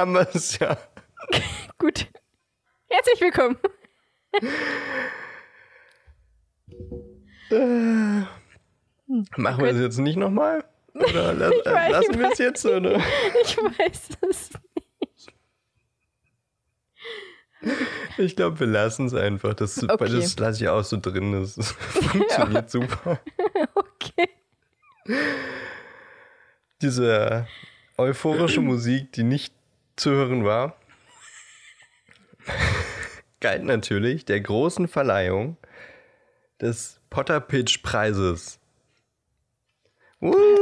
haben wir es ja. Gut. Herzlich willkommen. Machen wir es jetzt nicht nochmal? Oder la Ich weiß, lassen wir es jetzt? Oder? Ich weiß es. Ich glaube, wir lassen es einfach. Das, Okay. weil das lasse ich auch so drin. Das funktioniert super. Okay. Diese euphorische Musik, die nicht zu hören war, galt natürlich der großen Verleihung des Potter Pitch Preises. Uh,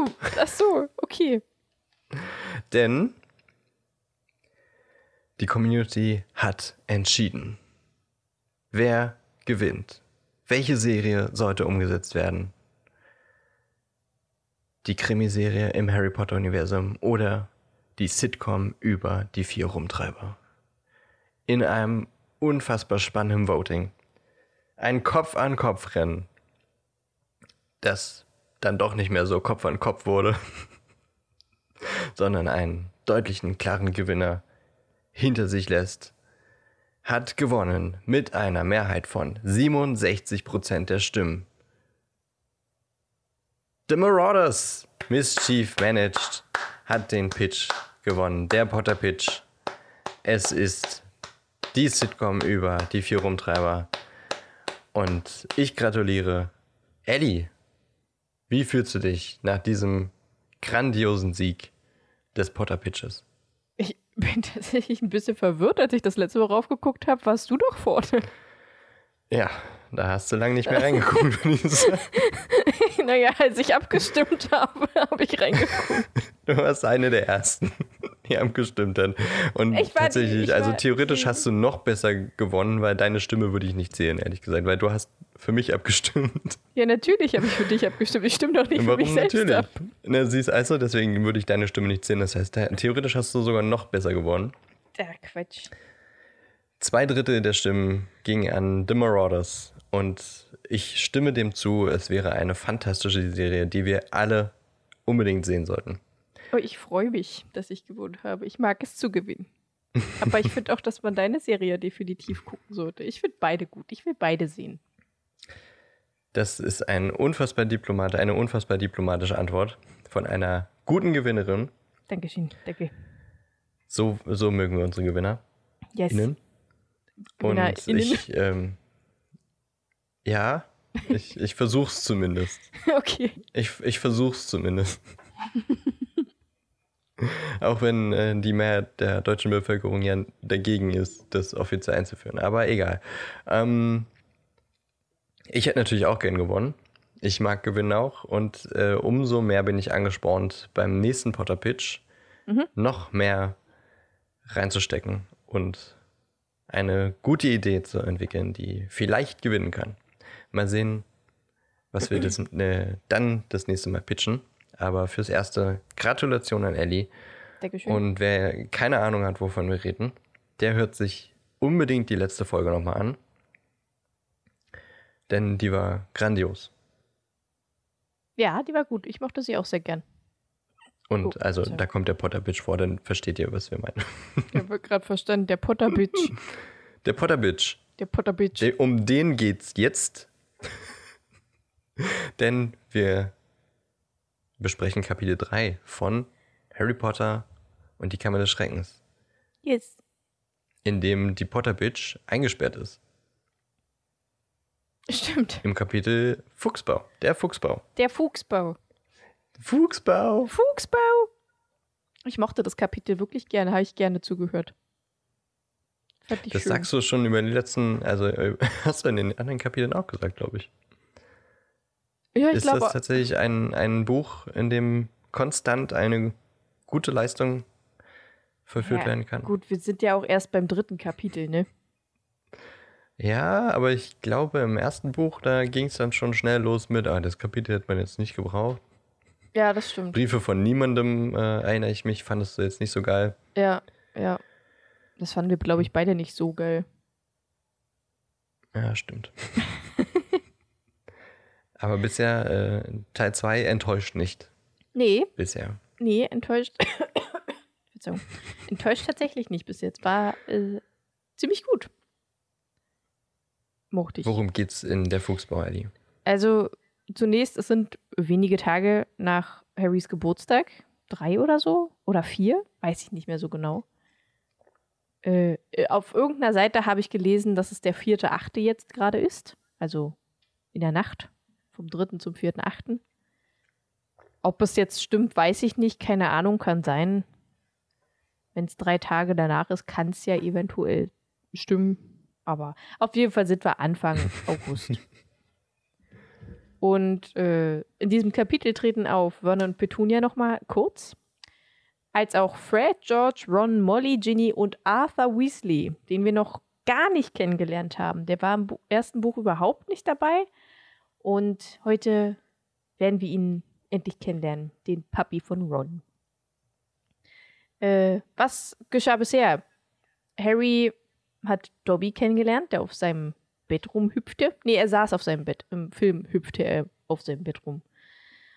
Uh, ach so, okay. denn die Community hat entschieden. Wer gewinnt? Welche Serie sollte umgesetzt werden? Die Krimiserie im Harry Potter Universum oder die Sitcom über die vier Rumtreiber? In einem unfassbar spannenden Voting. Ein Kopf-an-Kopf-Rennen, das dann doch nicht mehr so Kopf an Kopf wurde, sondern einen deutlichen, klaren Gewinner hinter sich lässt, hat gewonnen mit einer Mehrheit von 67% der Stimmen. The Marauders, Mischief Managed, hat den Pitch gewonnen, der Potter Pitch. Es ist die Sitcom über die vier Rumtreiber. Und ich gratuliere Ellie. Wie fühlst du dich nach diesem grandiosen Sieg des Potter Pitches? Ich bin tatsächlich ein bisschen verwirrt, als ich das letzte Mal raufgeguckt habe. Warst du doch vorne? Ja, da hast du lange nicht mehr reingeguckt. naja, als ich abgestimmt habe, habe ich reingeguckt. Du warst eine der ersten, die abgestimmt hat. Und Ich war- tatsächlich, ich also war- theoretisch hast du noch besser gewonnen, weil deine Stimme würde ich nicht zählen, ehrlich gesagt, weil du hast für mich abgestimmt. Ja, natürlich habe ich für dich abgestimmt. Ich stimme doch nicht für mich Warum selbst natürlich? ab. Na, siehst also, deswegen würde ich deine Stimme nicht zählen. Das heißt, theoretisch hast du sogar noch besser gewonnen. Ja, Quatsch. Zwei Drittel der Stimmen gingen an The Marauders. Und ich stimme dem zu, es wäre eine fantastische Serie, die wir alle unbedingt sehen sollten. Oh, ich freue mich, dass ich gewonnen habe. Ich mag es zu gewinnen. Aber ich finde auch, dass man deine Serie definitiv gucken sollte. Ich finde beide gut. Ich will beide sehen. Das ist ein unfassbar Diplomat, eine unfassbar diplomatische Antwort von einer guten Gewinnerin. Dankeschön. Danke. So, so mögen wir unsere Gewinner. Yes. Innen. Und GewinnerInnen. ich, ähm, ja, ich, ich versuch's zumindest. Okay. Ich, ich versuch's zumindest. Auch wenn äh, die Mehrheit der deutschen Bevölkerung ja dagegen ist, das offiziell einzuführen. Aber egal. Ähm, ich hätte natürlich auch gern gewonnen. Ich mag Gewinnen auch. Und äh, umso mehr bin ich angespornt, beim nächsten Potter Pitch noch mehr reinzustecken und eine gute Idee zu entwickeln, die vielleicht gewinnen kann. Mal sehen, was wir das, äh, dann das nächste Mal pitchen. Aber fürs Erste Gratulation an Ellie. Dankeschön. Und wer keine Ahnung hat, wovon wir reden, der hört sich unbedingt die letzte Folge nochmal an. Denn die war grandios. ja, die war gut. Ich mochte sie auch sehr gern. Und Oh, also sorry. da kommt der Potter Bitch vor, dann versteht ihr, was wir meinen. Ich habe gerade verstanden. Der Potter Bitch. Der Potter Bitch. Der Potter Bitch. De- Um den geht's jetzt. Denn wir besprechen Kapitel 3 von Harry Potter und die Kammer des Schreckens, Yes. in dem die Potter Bitch eingesperrt ist. Stimmt. Im Kapitel Fuchsbau. Der Fuchsbau. Der Fuchsbau. Fuchsbau. Fuchsbau. Ich mochte das Kapitel wirklich gerne. Habe ich gerne zugehört. Fand ich Das schön. sagst du schon über die letzten, also äh, hast du in den anderen Kapiteln auch gesagt, glaube ich. Ja, ich ist glaube. das tatsächlich ein, ein Buch, in dem konstant eine gute Leistung verführt ja, werden kann? Gut, wir sind ja auch erst beim dritten Kapitel, ne? Ja, aber ich glaube, im ersten Buch, da ging es dann schon schnell los mit, ah, das Kapitel hätte man jetzt nicht gebraucht. Ja, das stimmt. Briefe von niemandem, äh, erinnere ich mich, fandest du jetzt nicht so geil. Ja, ja. Das fanden wir, glaube ich, beide nicht so geil. Ja, stimmt. Aber bisher, äh, Teil 2 enttäuscht nicht. Nee, Bisher. nee, enttäuscht. Enttäuscht tatsächlich nicht bis jetzt. War äh, ziemlich gut. Mochte ich. Worum geht's in der Fuchsbau, Ellie? Also zunächst, es sind wenige Tage nach Harrys Geburtstag. Drei oder so? Oder vier? Weiß ich nicht mehr so genau. Äh, auf irgendeiner Seite habe ich gelesen, dass es der vierte Achte jetzt gerade ist. Also in der Nacht. Vom dritten zum vierten Achten. Ob es jetzt stimmt, weiß ich nicht. Keine Ahnung, kann sein. Wenn es drei Tage danach ist, kann es ja eventuell stimmen. Aber auf jeden Fall sind wir Anfang August. Und äh, in diesem Kapitel treten auf Vernon und Petunia nochmal kurz, als auch Fred, George, Ron, Molly, Ginny und Arthur Weasley, den wir noch gar nicht kennengelernt haben. Der war im Bu ersten Buch überhaupt nicht dabei. Und heute werden wir ihn endlich kennenlernen, den Papi von Ron. Äh, was geschah bisher? Harry hat Dobby kennengelernt, der auf seinem Bett rumhüpfte. Nee, er saß auf seinem Bett. Im Film hüpfte er auf seinem Bett rum.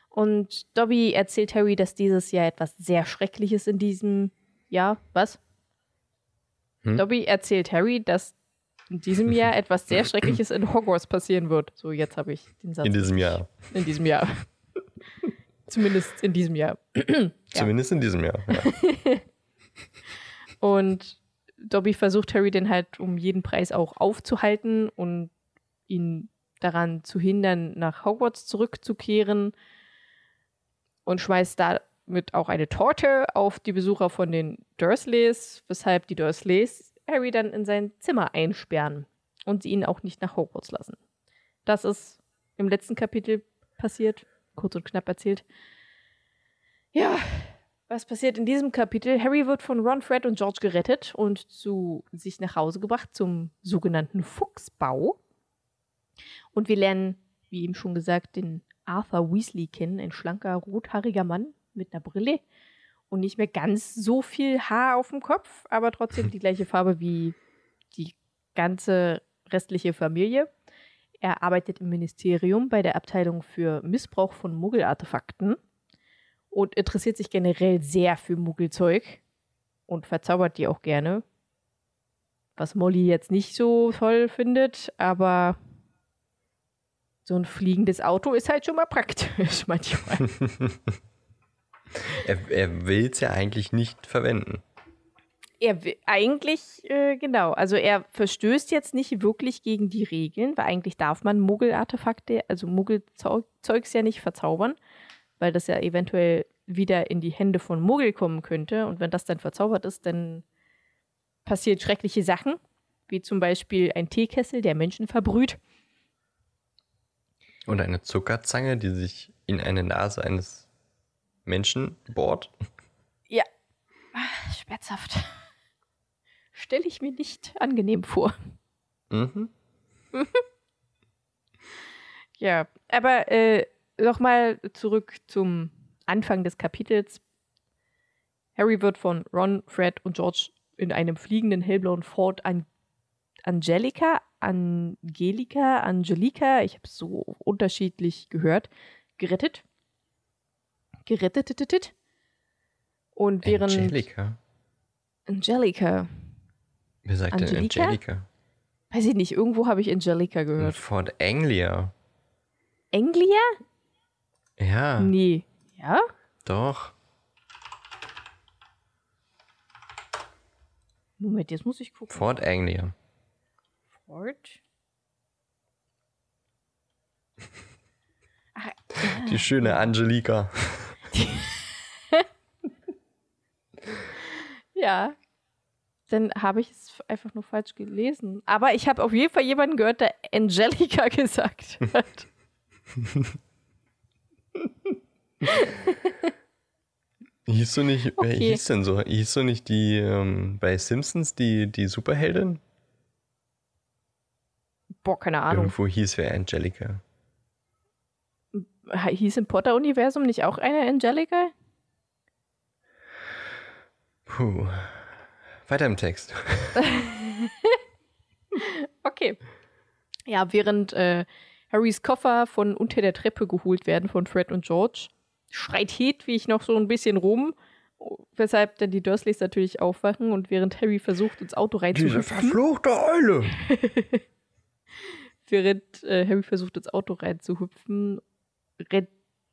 Und Dobby erzählt Harry, dass dieses Jahr etwas sehr Schreckliches in diesem Jahr. Was? Hm? Dobby erzählt Harry, dass in diesem Jahr etwas sehr Schreckliches in Hogwarts passieren wird. So, jetzt habe ich den Satz. In diesem Jahr. in diesem Jahr. Zumindest in diesem Jahr. Zumindest in diesem Jahr. Ja. Und Dobby versucht Harry dann halt um jeden Preis auch aufzuhalten und ihn daran zu hindern, nach Hogwarts zurückzukehren und schmeißt damit auch eine Torte auf die Besucher von den Dursleys, weshalb die Dursleys Harry dann in sein Zimmer einsperren und sie ihn auch nicht nach Hogwarts lassen. Das ist im letzten Kapitel passiert, kurz und knapp erzählt. Ja, was passiert in diesem Kapitel? Harry wird von Ron, Fred und George gerettet und zu sich nach Hause gebracht zum sogenannten Fuchsbau. Und wir lernen, wie eben schon gesagt, den Arthur Weasley kennen, ein schlanker, rothaariger Mann mit einer Brille und nicht mehr ganz so viel Haar auf dem Kopf, aber trotzdem die gleiche Farbe wie die ganze restliche Familie. Er arbeitet im Ministerium bei der Abteilung für Missbrauch von Muggelartefakten und interessiert sich generell sehr für Muggelzeug und verzaubert die auch gerne. Was Molly jetzt nicht so toll findet, aber so ein fliegendes Auto ist halt schon mal praktisch manchmal. er er will es ja eigentlich nicht verwenden. Er will eigentlich, äh, genau, also er verstößt jetzt nicht wirklich gegen die Regeln, weil eigentlich darf man Muggelartefakte, also Muggelzeugs ja nicht verzaubern, weil das ja eventuell wieder in die Hände von Muggel kommen könnte. Und wenn das dann verzaubert ist, dann passiert schreckliche Sachen, wie zum Beispiel ein Teekessel, der Menschen verbrüht. Und eine Zuckerzange, die sich in eine Nase eines Menschen bohrt. Ja, ah, schmerzhaft. Stelle ich mir nicht angenehm vor. Mhm. Ja, aber äh, nochmal zurück zum Anfang des Kapitels. Harry wird von Ron, Fred und George in einem fliegenden hellblauen Ford an Angelica, Angelika, Angelika, ich habe es so unterschiedlich gehört, gerettet. Gerettet. Und während. Angelika. Angelica. Wer sagt denn Angelika? Angelika? Weiß ich nicht, irgendwo habe ich Angelica gehört. Fort Anglia. Anglia? Ja, Nee. Ja? doch. Moment, jetzt muss ich gucken. Fort Anglia. Ford? Ach, Die schöne Angelika. ja. Dann habe ich es einfach nur falsch gelesen. Aber ich habe auf jeden Fall jemanden gehört, der Angelica gesagt hat. Hieß du nicht, wer Okay. hieß denn so? Hieß du nicht die ähm, bei Simpsons die, die Superheldin? Boah, keine Ahnung. Irgendwo hieß wer Angelika. Hieß im Potter-Universum nicht auch eine Angelica? Puh. Weiter im Text. okay. Ja, während äh, Harrys Koffer von unter der Treppe geholt werden von Fred und George, schreit Hedwig noch so ein bisschen rum, weshalb dann die Dursleys natürlich aufwachen und während Harry versucht, ins Auto reinzuhüpfen. Diese verfluchte Eule! während äh, Harry versucht, ins Auto reinzuhüpfen, rennt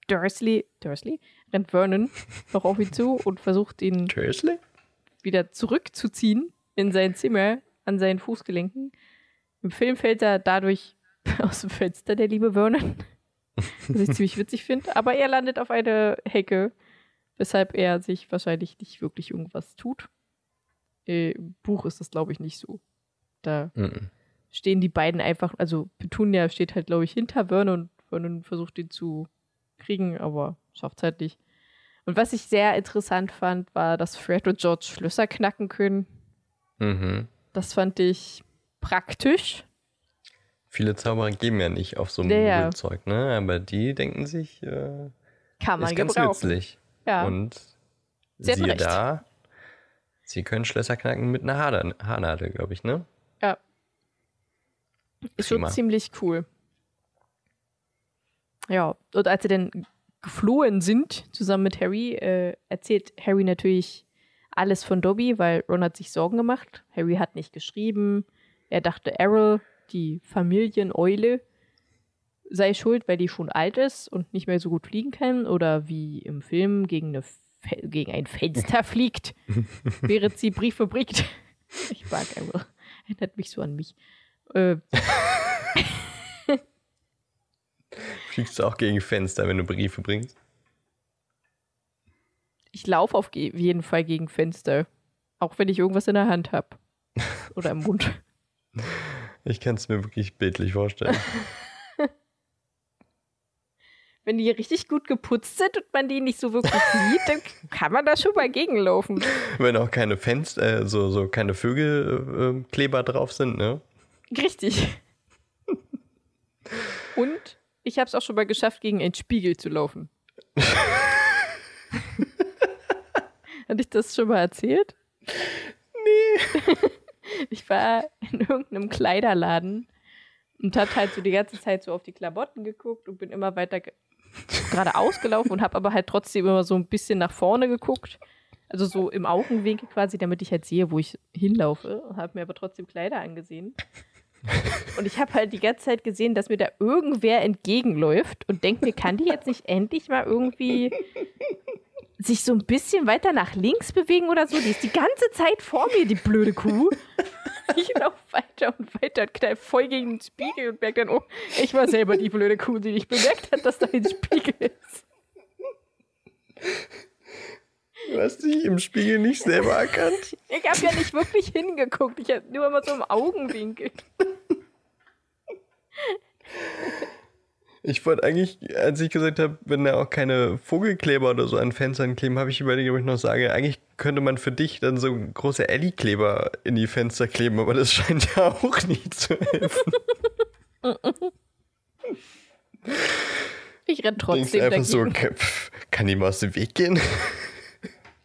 Dursley, Dursley, rennt Vernon noch auf ihn zu und versucht ihn Dursley? wieder zurückzuziehen in sein Zimmer an seinen Fußgelenken. Im Film fällt er dadurch aus dem Fenster, der liebe Vernon. Was ich ziemlich witzig finde. Aber er landet auf eine Hecke, weshalb er sich wahrscheinlich nicht wirklich irgendwas tut. Äh, Im Buch ist das, glaube ich, nicht so. Da mm -mm. stehen die beiden einfach, also Petunia steht halt, glaube ich, hinter Vernon und Vernon versucht ihn zu kriegen, aber schafft es halt nicht. Und was ich sehr interessant fand, war, dass Fred und George Schlösser knacken können. Mhm. Das fand ich praktisch. Viele Zauberer geben ja nicht auf so ein ja, Zeug, ne? Aber die denken sich, äh, kann man ist ganz gebrauchen. nützlich. Ja. Und sie siehe da, sie können Schlösser knacken mit einer Haarnadel, glaube ich, ne? Ja. Ist Prima. schon ziemlich cool. Ja, und als sie dann geflohen sind, zusammen mit Harry, äh, erzählt Harry natürlich alles von Dobby, weil Ron hat sich Sorgen gemacht. Harry hat nicht geschrieben. Er dachte, Errol, die Familieneule, sei schuld, weil die schon alt ist und nicht mehr so gut fliegen kann. Oder wie im Film gegen, eine gegen ein Fenster fliegt, während sie Briefe bringt. Ich mag Errol. Erinnert mich so an mich. Äh, Fliegst du auch gegen Fenster, wenn du Briefe bringst? Ich laufe auf jeden Fall gegen Fenster. Auch wenn ich irgendwas in der Hand habe. Oder im Mund. Ich kann es mir wirklich bildlich vorstellen. wenn die richtig gut geputzt sind und man die nicht so wirklich sieht, dann kann man da schon mal gegenlaufen. Wenn auch keine Fenster, äh, so, so keine Vögelkleber äh, drauf sind, ne? Richtig. und ich habe es auch schon mal geschafft, gegen einen Spiegel zu laufen. Hatte ich das schon mal erzählt? Nee. ich war in irgendeinem Kleiderladen und habe halt so die ganze Zeit so auf die Klamotten geguckt und bin immer weiter geradeaus gelaufen und habe aber halt trotzdem immer so ein bisschen nach vorne geguckt. Also so im Augenwinkel quasi, damit ich halt sehe, wo ich hinlaufe. Und habe mir aber trotzdem Kleider angesehen. Und ich habe halt die ganze Zeit gesehen, dass mir da irgendwer entgegenläuft und denke mir, kann die jetzt nicht endlich mal irgendwie sich so ein bisschen weiter nach links bewegen oder so? Die ist die ganze Zeit vor mir, die blöde Kuh. Ich laufe weiter und weiter und knall voll gegen den Spiegel und merke dann, oh, ich war selber die blöde Kuh, die nicht bemerkt hat, dass da ein Spiegel ist. Du hast dich im Spiegel nicht selber erkannt. Ich habe ja nicht wirklich hingeguckt. Ich habe nur immer so im Augenwinkel. Ich wollte eigentlich, als ich gesagt habe, wenn da auch keine Vogelkleber oder so an Fenstern kleben, habe ich überlegt, ob ich noch sage, eigentlich könnte man für dich dann so große Ellie-Kleber in die Fenster kleben, aber das scheint ja auch nicht zu helfen. ich renn trotzdem einfach dagegen. so, kann die mal aus dem Weg gehen?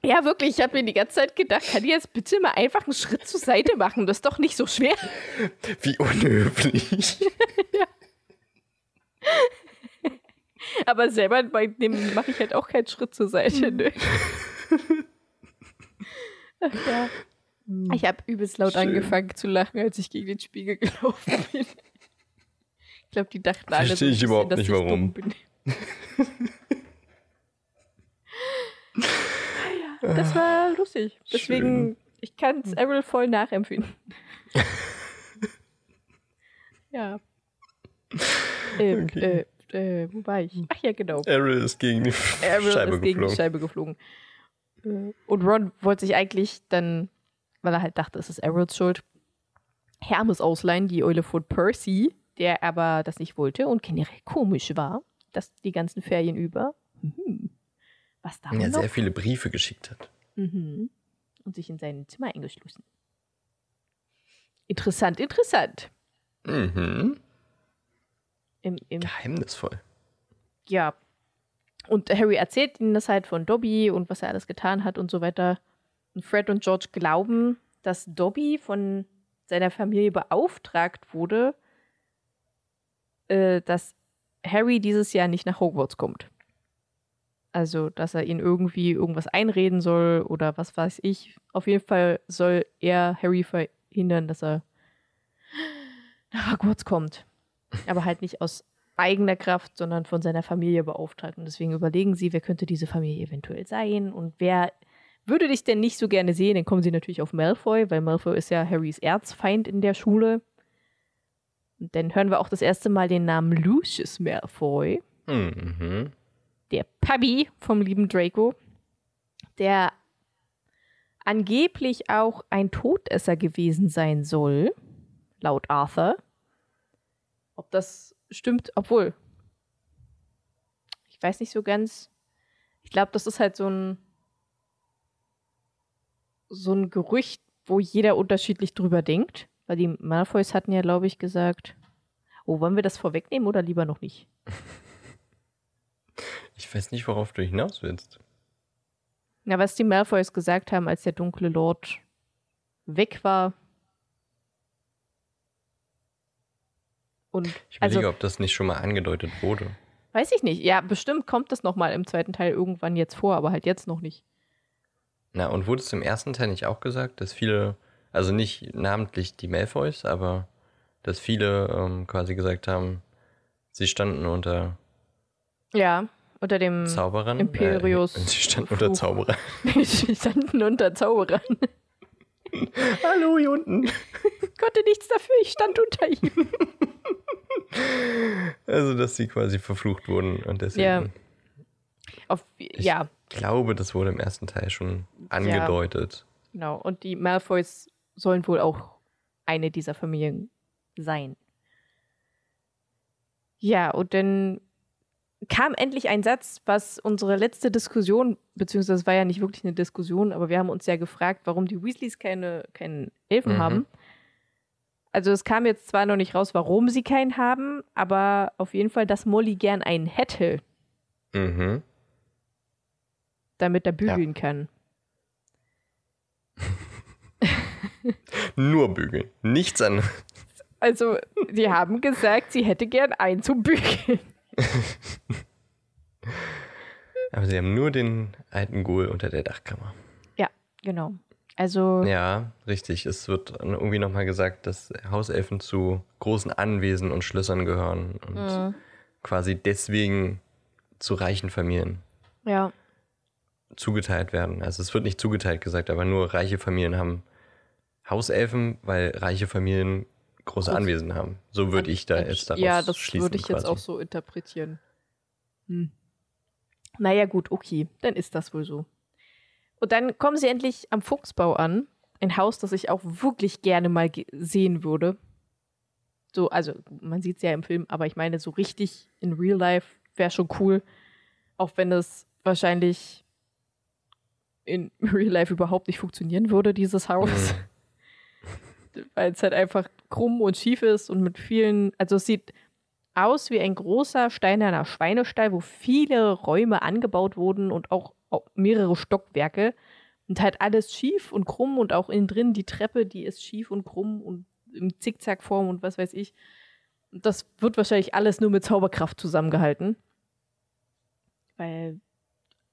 Ja, wirklich. Ich habe mir die ganze Zeit gedacht, kann die jetzt bitte mal einfach einen Schritt zur Seite machen? Das ist doch nicht so schwer. Wie unhöflich. ja. Aber selber bei dem mache ich halt auch keinen Schritt zur Seite. Ne? Ach, ja. Ich habe übelst laut Schön. angefangen zu lachen, als ich gegen den Spiegel gelaufen bin. Ich glaube, die dachten alle, Verstehe ich überhaupt nicht, warum. Das war lustig. Deswegen, Schön. ich kann es Errol voll nachempfinden. ja. Äh, okay. äh, äh, wo war ich? Ach ja, genau. Errol ist gegen die Errol Scheibe ist gegen geflogen. die Scheibe geflogen. Äh, und Ron wollte sich eigentlich dann, weil er halt dachte, es ist Errols Schuld, Hermes ausleihen, die Eule von Percy, der aber das nicht wollte und generell komisch war, dass die ganzen Ferien über. Mhm was da Ja, sehr viele Briefe geschickt hat. Mhm. Und sich in sein Zimmer eingeschlossen. Interessant, interessant. Mhm. Im, im Geheimnisvoll. ja, und Harry erzählt ihnen das halt von Dobby und was er alles getan hat und so weiter. Und Fred und George glauben, dass Dobby von seiner Familie beauftragt wurde, äh, dass Harry dieses Jahr nicht nach Hogwarts kommt. Also, dass er ihn irgendwie irgendwas einreden soll oder was weiß ich. Auf jeden Fall soll er Harry verhindern, dass er nach Hogwarts kommt. Aber halt nicht aus eigener Kraft, sondern von seiner Familie beauftragt. Und deswegen überlegen sie, wer könnte diese Familie eventuell sein und wer würde dich denn nicht so gerne sehen. Dann kommen sie natürlich auf Malfoy, weil Malfoy ist ja Harrys Erzfeind in der Schule. Und dann hören wir auch das erste Mal den Namen Lucius Malfoy. Mhm. Der Pubby vom lieben Draco, der angeblich auch ein Todesser gewesen sein soll, laut Arthur. Ob das stimmt, obwohl. Ich weiß nicht so ganz. Ich glaube, das ist halt so ein so ein Gerücht, wo jeder unterschiedlich drüber denkt. Weil die Malfoys hatten ja, glaube ich, gesagt. Oh, wollen wir das vorwegnehmen oder lieber noch nicht? Ich weiß nicht, worauf du hinaus willst. Ja, was die Malfoys gesagt haben, als der dunkle Lord weg war, Und, ich überlege, also, ob das nicht schon mal angedeutet wurde. Weiß ich nicht. Ja, bestimmt kommt das noch mal im zweiten Teil irgendwann jetzt vor, aber halt jetzt noch nicht. Na, und wurde es im ersten Teil nicht auch gesagt, dass viele, also nicht namentlich die Malfoys, aber dass viele ähm, quasi gesagt haben, sie standen unter ja, unter dem Zauberern. Imperius. Äh, sie standen unter Zauberern. sie standen unter Zauberern. Hallo hier unten. Ich konnte nichts dafür, ich stand unter ihm. Also, dass sie quasi verflucht wurden und deswegen. Ja. Auf, ich ja. glaube, das wurde im ersten Teil schon angedeutet. Ja, genau. Und die Malfoys sollen wohl auch eine dieser Familien sein. Ja, und dann kam endlich ein Satz, was unsere letzte Diskussion, beziehungsweise es war ja nicht wirklich eine Diskussion, aber wir haben uns ja gefragt, warum die Weasleys keine, keinen Elfen mhm. haben. Also es kam jetzt zwar noch nicht raus, warum sie keinen haben, aber auf jeden Fall, dass Molly gern einen hätte. Mhm. Damit er bügeln ja. kann. Nur bügeln, nichts anderes. Also, die haben gesagt, sie hätte gern einen zum Bügeln. Aber sie haben nur den alten Ghoul unter der Dachkammer. Ja, genau. Also. Ja, richtig. Es wird irgendwie nochmal gesagt, dass Hauselfen zu großen Anwesen und Schlössern gehören und mhm. quasi deswegen zu reichen Familien ja. zugeteilt werden. Also es wird nicht zugeteilt gesagt, aber nur reiche Familien haben Hauselfen, weil reiche Familien große Groß. Anwesen haben. So würde ich da jetzt daraus Ja, das würde ich quasi. jetzt auch so interpretieren. Hm. Naja, gut, okay, dann ist das wohl so. Und dann kommen sie endlich am Fuchsbau an. Ein Haus, das ich auch wirklich gerne mal sehen würde. So, also, man sieht es ja im Film, aber ich meine, so richtig in Real Life wäre schon cool. Auch wenn es wahrscheinlich in Real Life überhaupt nicht funktionieren würde, dieses Haus. Mhm. Weil es halt einfach krumm und schief ist und mit vielen, also es sieht aus wie ein großer steinerner Schweinestall, wo viele Räume angebaut wurden und auch mehrere Stockwerke und halt alles schief und krumm und auch innen drin die Treppe, die ist schief und krumm und im Zickzackform und was weiß ich. Das wird wahrscheinlich alles nur mit Zauberkraft zusammengehalten. Weil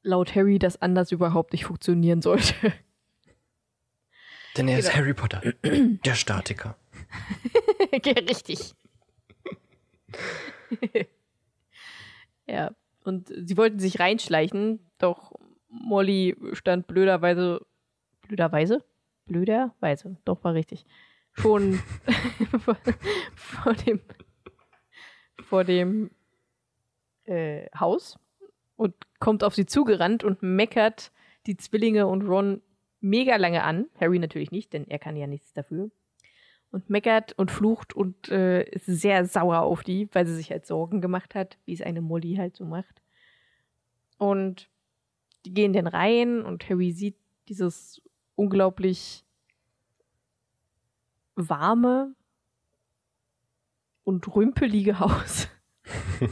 laut Harry das anders überhaupt nicht funktionieren sollte. Denn er genau. ist Harry Potter, der Statiker. Richtig. ja, und sie wollten sich reinschleichen, doch Molly stand blöderweise, blöderweise? Blöderweise, doch war richtig. Schon vor, vor, dem, vor dem äh, Haus und kommt auf sie zugerannt und meckert die Zwillinge und Ron mega lange an. Harry natürlich nicht, denn er kann ja nichts dafür. Und meckert und flucht und äh, ist sehr sauer auf die, weil sie sich halt Sorgen gemacht hat, wie es eine Molly halt so macht. Und die gehen dann rein und Harry sieht dieses unglaublich warme und rümpelige Haus.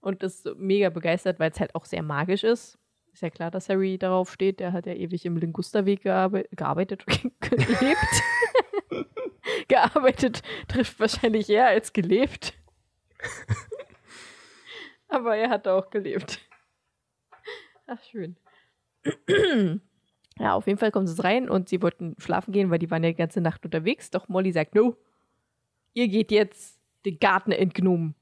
und ist mega begeistert, weil es halt auch sehr magisch ist. Ist ja klar, dass Harry darauf steht. Der hat ja ewig im Lingusterweg gearbe gearbeitet, gelebt. gearbeitet trifft wahrscheinlich eher als gelebt. Aber er hat auch gelebt. Ach, schön. ja, auf jeden Fall kommen sie rein und sie wollten schlafen gehen, weil die waren ja die ganze Nacht unterwegs. Doch Molly sagt, no, ihr geht jetzt den Garten entgnomen.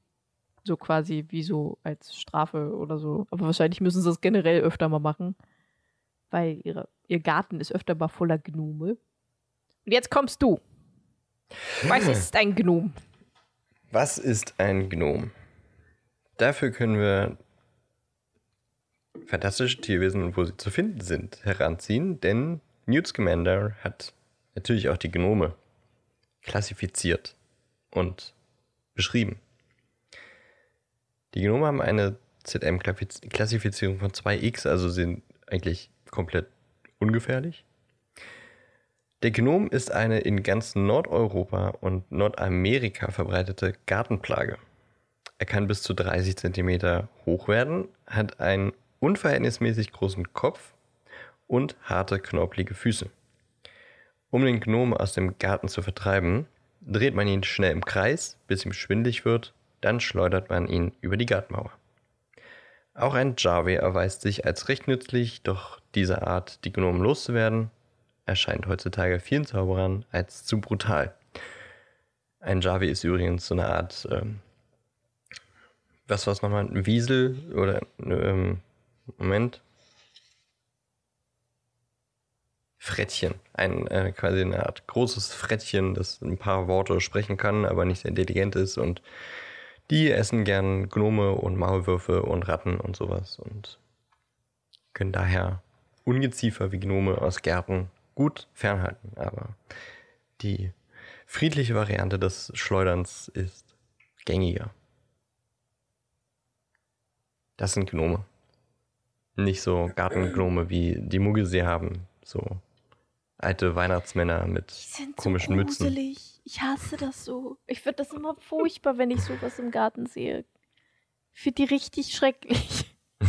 So quasi wie so als Strafe oder so. Aber wahrscheinlich müssen sie das generell öfter mal machen. Weil ihre, ihr Garten ist öfter mal voller Gnome. Und jetzt kommst du. Was ist ein Gnom? Was ist ein Gnom? Dafür können wir fantastische Tierwesen, wo sie zu finden sind, heranziehen, denn Newt Scamander hat natürlich auch die Gnome klassifiziert und beschrieben. Die Gnome haben eine ZM-Klassifizierung von 2x, also sind eigentlich komplett ungefährlich. Der Gnom ist eine in ganz Nordeuropa und Nordamerika verbreitete Gartenplage. Er kann bis zu 30 cm hoch werden, hat einen unverhältnismäßig großen Kopf und harte, knorpelige Füße. Um den Gnom aus dem Garten zu vertreiben, dreht man ihn schnell im Kreis, bis ihm schwindlig wird, dann schleudert man ihn über die Gartenmauer. Auch ein Jarve erweist sich als recht nützlich, doch diese Art, die Gnomen loszuwerden, erscheint heutzutage vielen Zauberern als zu brutal. Ein Jarve ist übrigens so eine Art, ähm, was war es nochmal, ein Wiesel oder, ähm, Moment, Frettchen. Ein äh, quasi eine Art großes Frettchen, das ein paar Worte sprechen kann, aber nicht sehr intelligent ist. Und die essen gern Gnome und Maulwürfe und Ratten und sowas und können daher Ungeziefer wie Gnome aus Gärten gut fernhalten. Aber die friedliche Variante des Schleuderns ist gängiger. Das sind Gnome. Nicht so Gartengnome wie die Muggel sie haben. So alte Weihnachtsmänner mit komischen so Mützen. Ich hasse das so. Ich finde das immer furchtbar, wenn ich sowas im Garten sehe. Ich finde die richtig schrecklich.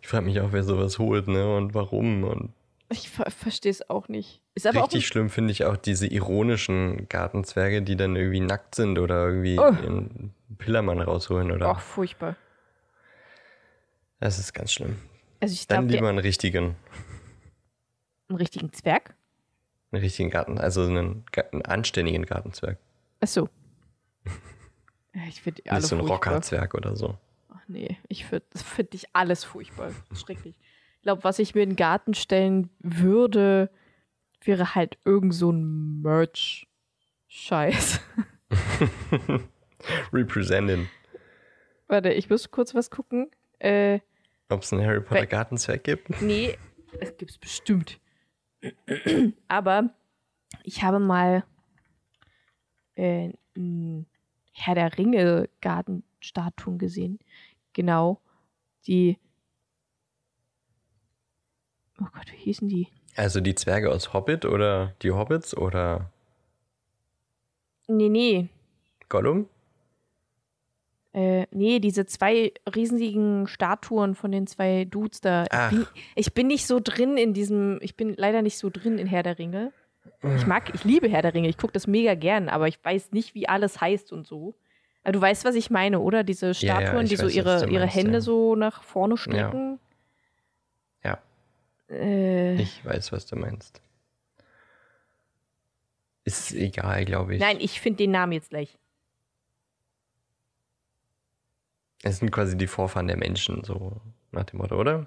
ich frage mich auch, wer sowas holt, ne? Und warum und ich ver verstehe es auch nicht. Ist aber Richtig auch schlimm finde ich auch diese ironischen Gartenzwerge, die dann irgendwie nackt sind oder irgendwie oh. ihren Pillermann rausholen oder. Ach, furchtbar. Das ist ganz schlimm. Also ich Dann lieber einen richtigen. Einen richtigen Zwerg? Einen richtigen Garten, also einen, einen anständigen Gartenzwerg. Ach so. Ich finde alle Nicht so ein Rockerzwerg oder so. Ach nee, ich finde find ich alles furchtbar. Schrecklich. Ich glaube, was ich mir in den Garten stellen würde, wäre halt irgend so ein Merch-Scheiß. Representing. Warte, ich muss kurz was gucken. Äh, Ob es einen Harry Potter Gartenzwerg gibt? Nee, es gibt es bestimmt. Aber ich habe mal äh, Herr der Ringe Gartenstatuen gesehen. Genau. Die. Oh Gott, wie hießen die? Also die Zwerge aus Hobbit oder die Hobbits oder? Nee, nee. Gollum? Äh, nee, diese zwei riesigen Statuen von den zwei Dudes da. Ich bin, ich bin, nicht so drin in diesem, ich bin leider nicht so drin in Herr der Ringe. Ich mag, ich liebe Herr der Ringe, ich gucke das mega gern, aber ich weiß nicht, wie alles heißt und so. Aber du weißt, was ich meine, oder? Diese Statuen, ja, ja, die so ihre, meinst, ihre Hände ja. so nach vorne strecken. Ja. Äh, ich weiß, was du meinst. Ist egal, glaube ich. Nein, ich finde den Namen jetzt gleich. Es sind quasi die Vorfahren der Menschen, so nach dem Motto, oder?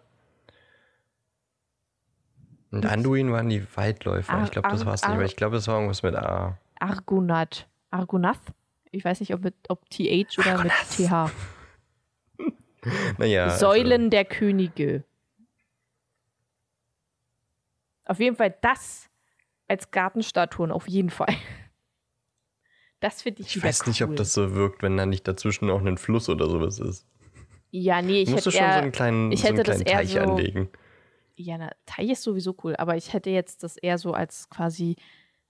Und Anduin waren die Waldläufer. Ar ich glaube, das war es nicht, aber ich glaube, das war irgendwas mit A. Argonath. Argonath? Ich weiß nicht, ob mit ob TH oder Argonath. mit TH. naja. Säulen also. der Könige. Auf jeden Fall das als Gartenstatuen, auf jeden Fall. Das finde ich Ich weiß nicht, ob das so wirkt, wenn da nicht dazwischen auch ein Fluss oder sowas ist. Ja, nee, ich Musst hätte du schon so einen kleinen, ich hätte so einen kleinen Teich so, anlegen. Ja, na, Teich ist sowieso cool, aber ich hätte jetzt das eher so als quasi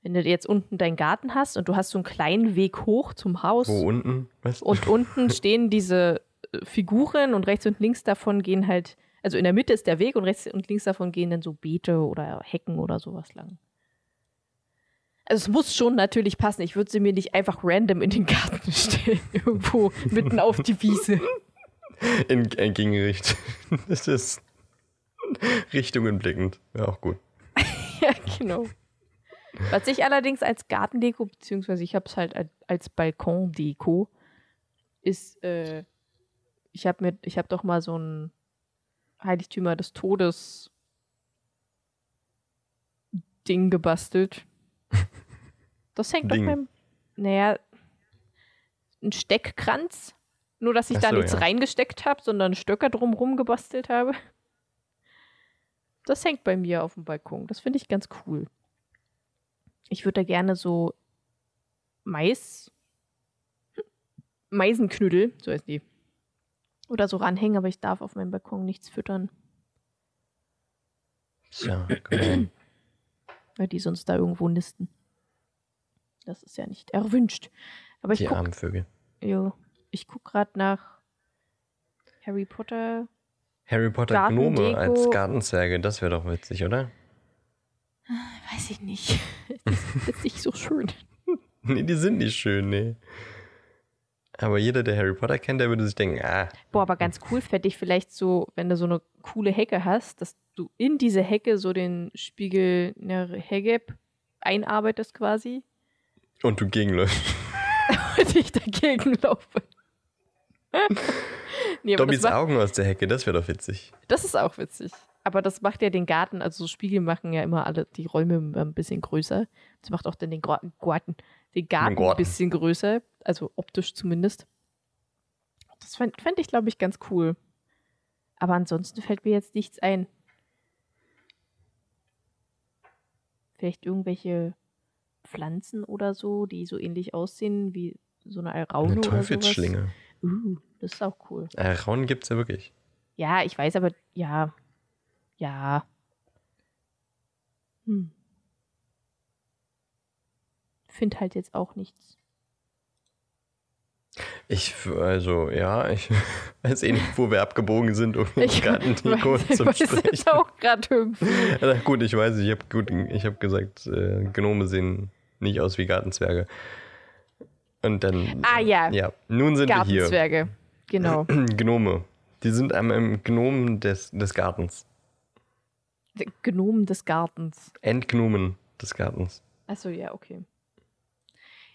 wenn du jetzt unten deinen Garten hast und du hast so einen kleinen Weg hoch zum Haus. Wo unten? Was? Und unten stehen diese äh, Figuren und rechts und links davon gehen halt, also in der Mitte ist der Weg und rechts und links davon gehen dann so Beete oder Hecken oder sowas lang. Also es muss schon natürlich passen. Ich würde sie mir nicht einfach random in den Garten stellen, irgendwo mitten auf die Wiese. In, in Gegenricht. Das ist Richtungen blickend. Ja, auch gut. ja, genau. Was ich allerdings als Gartendeko, beziehungsweise ich habe es halt als, Balkondeko, ist, äh, ich habe mir, ich habe doch mal so ein Heiligtümer des Todes Ding gebastelt. Das hängt Ding. auf meinem, naja, ein Steckkranz. Nur, dass ich Ach da nichts ja. reingesteckt habe, sondern Stöcker drumrum gebastelt habe. Das hängt bei mir auf dem Balkon. Das finde ich ganz cool. Ich würde da gerne so Mais, Meisenknüdel, so heißt die, oder so ranhängen, aber ich darf auf meinem Balkon nichts füttern, Tja, genau. weil die sonst da irgendwo nisten. Das ist ja nicht erwünscht. Aber ich Die gucke armen Vögel. Jo, ich guck gerade nach Harry Potter. Harry Potter Gartendeko. Gnome als Gartenzwerge, das wäre doch witzig, oder? Weiß ich nicht. Das ist nicht so schön. Nee, die sind nicht schön, nee. Aber jeder, der Harry Potter kennt, der würde sich denken, ah, Boah, aber ganz cool fände ich vielleicht so, wenn du so eine coole Hecke hast, dass du in diese Hecke so den Spiegel ne, Hegeb einarbeitest quasi und du gegenläufst. und ich dagegen laufe. nee, Dobbys macht, Augen aus der Hecke, das wäre doch witzig. das ist auch witzig. Aber das macht ja den Garten, also so Spiegel machen ja immer alle die Räume ein bisschen größer. Das macht auch dann den Garten, Garten, den Garten ein bisschen größer, also optisch zumindest. Das fände fänd ich, glaube ich, ganz cool. Aber ansonsten fällt mir jetzt nichts ein. Vielleicht irgendwelche Pflanzen oder so, die so ähnlich aussehen wie so eine Alraune Eine oder sowas. Teufelsschlinge. Uh, das ist auch cool. Äh, Raunen gibt's ja wirklich. Ja, ich weiß, aber ja. Ja. Hm. Find halt jetzt auch nichts. Ich, also, ja, ich weiß eh nicht, wo wir abgebogen sind, um Ich Gartendeko weiß, ich zu weiß jetzt besprechen. auch gerade irgendwie. Na gut, ich weiß, ich habe ich habe gesagt, äh, Gnome sehen nicht aus wie Gartenzwerge. Und dann. Ah, ja. Ja, nun sind wir hier. Gartenzwerge. Genau. Gnome. Die sind am im Gnomen des, des Gartens. Gnomen des Gartens. Entgnomen des Gartens. Achso, ja, okay.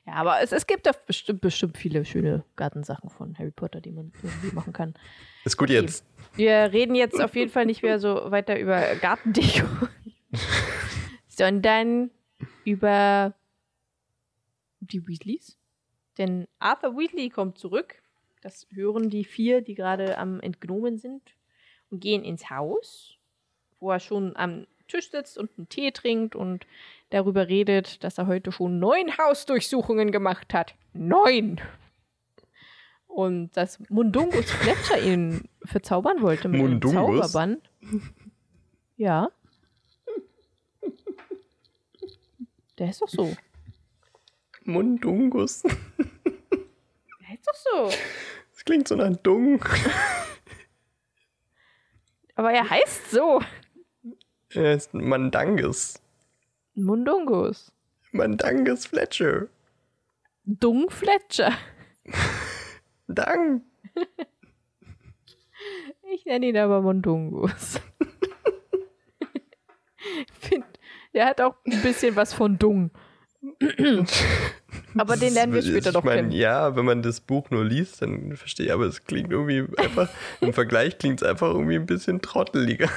Ja, aber es, es gibt doch bestimmt, bestimmt viele schöne Gartensachen von Harry Potter, die man irgendwie machen kann. Ist gut Okay. jetzt. Wir reden jetzt auf jeden Fall nicht mehr so weiter über Gartendeko, sondern über die Weasleys. Denn Arthur Weasley kommt zurück. Das hören die vier, die gerade am Entgnomen sind und gehen ins Haus, wo er schon am Tisch sitzt und einen Tee trinkt und darüber redet, dass er heute schon neun Hausdurchsuchungen gemacht hat. Neun! Und dass Mundungus Fletcher ihn verzaubern wollte mit einem Mundungus? Zauberbann. Ja. Der ist doch so. Mundungus. Der ist doch so. Das klingt so nach Dung. Aber er heißt so. Er ist Mandangus. Mundungus. Mandangus Fletcher. Dung Fletcher. Dang. Ich nenne ihn aber Mundungus. Find, der hat auch ein bisschen was von Dung. aber den lernen wir später mein, kennen. Ja, wenn man das Buch nur liest, dann verstehe ich, aber es klingt irgendwie einfach, im Vergleich klingt es einfach irgendwie ein bisschen trotteliger.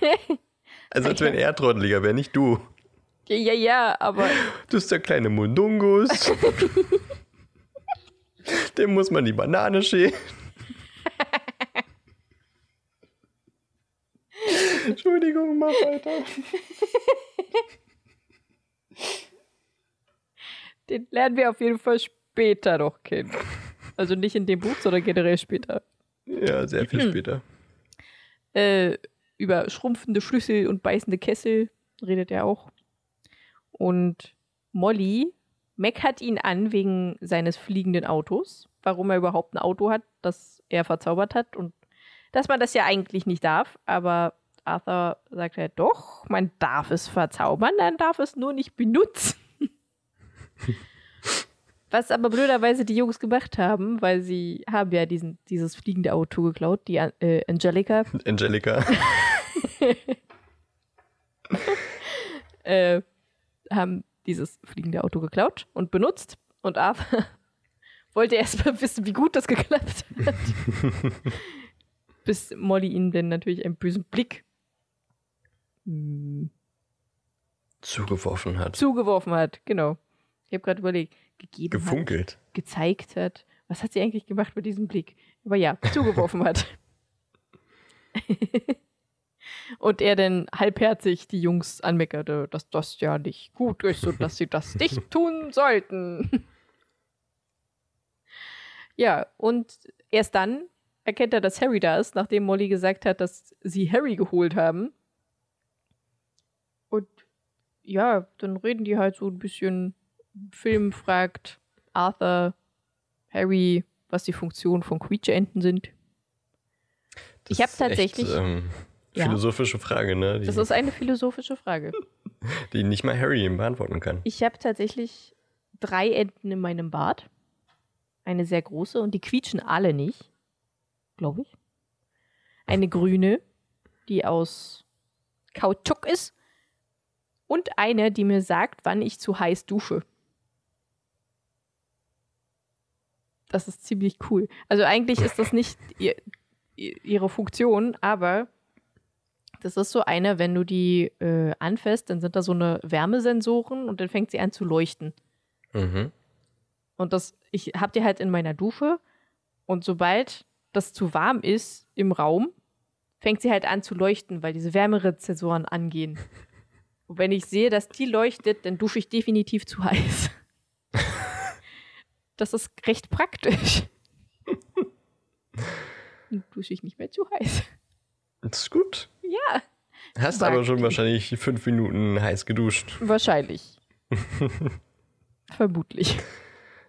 Also als wenn er trotteliger wäre, nicht du. Ja, ja, ja, aber Das ist der kleine Mundungus. Dem muss man die Banane schälen. Entschuldigung, mach weiter. Den lernen wir auf jeden Fall später noch kennen. Also nicht in dem Buch, sondern generell später. Ja, sehr viel später. Äh, über schrumpfende Schlüssel und beißende Kessel redet er auch. Und Molly meckert ihn an wegen seines fliegenden Autos, warum er überhaupt ein Auto hat, das er verzaubert hat und dass man das ja eigentlich nicht darf, aber Arthur sagt halt doch, man darf es verzaubern, dann darf es nur nicht benutzen. Was aber blöderweise die Jungs gemacht haben, weil sie haben ja diesen, dieses fliegende Auto geklaut, die äh, Angelica. Angelica. äh, haben dieses fliegende Auto geklaut und benutzt. Und Arthur wollte erst mal wissen, wie gut das geklappt hat. Bis Molly ihm dann natürlich einen bösen Blick hm, zugeworfen hat. Zugeworfen hat, genau. Ich habe gerade überlegt, gegeben Gefunkelt. hat, gezeigt hat. Was hat sie eigentlich gemacht mit diesem Blick? Aber ja, zugeworfen hat. und er dann halbherzig die Jungs anmeckerte, dass das ja nicht gut ist und dass sie das nicht tun sollten. ja, und erst dann erkennt er, dass Harry da ist, nachdem Molly gesagt hat, dass sie Harry geholt haben. Und ja, dann reden die halt so ein bisschen. Film fragt Arthur Harry, was die Funktionen von Creature-Enten sind. Das ich habe tatsächlich. Echt, ähm, Ja. philosophische Frage, ne? Die, das ist eine philosophische Frage. die nicht mal Harry beantworten kann. Ich habe tatsächlich drei Enten in meinem Bad. Eine sehr große und die quietschen alle nicht, glaube ich. Eine grüne, die aus Kautschuk ist. Und eine, die mir sagt, wann ich zu heiß dusche. Das ist ziemlich cool. Also eigentlich ist das nicht ihr, ihr- ihre Funktion, aber das ist so eine, wenn du die äh, anfasst, dann sind da so eine Wärmesensoren und dann fängt sie an zu leuchten. Mhm. Und das, ich hab die halt in meiner Dusche und sobald das zu warm ist im Raum, fängt sie halt an zu leuchten, weil diese Wärmerezessoren angehen. Und wenn ich sehe, dass die leuchtet, dann dusche ich definitiv zu heiß. Das ist recht praktisch. Dann dusche ich nicht mehr zu heiß. Das ist gut. Ja, Hast aber schon ich. wahrscheinlich fünf Minuten heiß geduscht. wahrscheinlich. Vermutlich.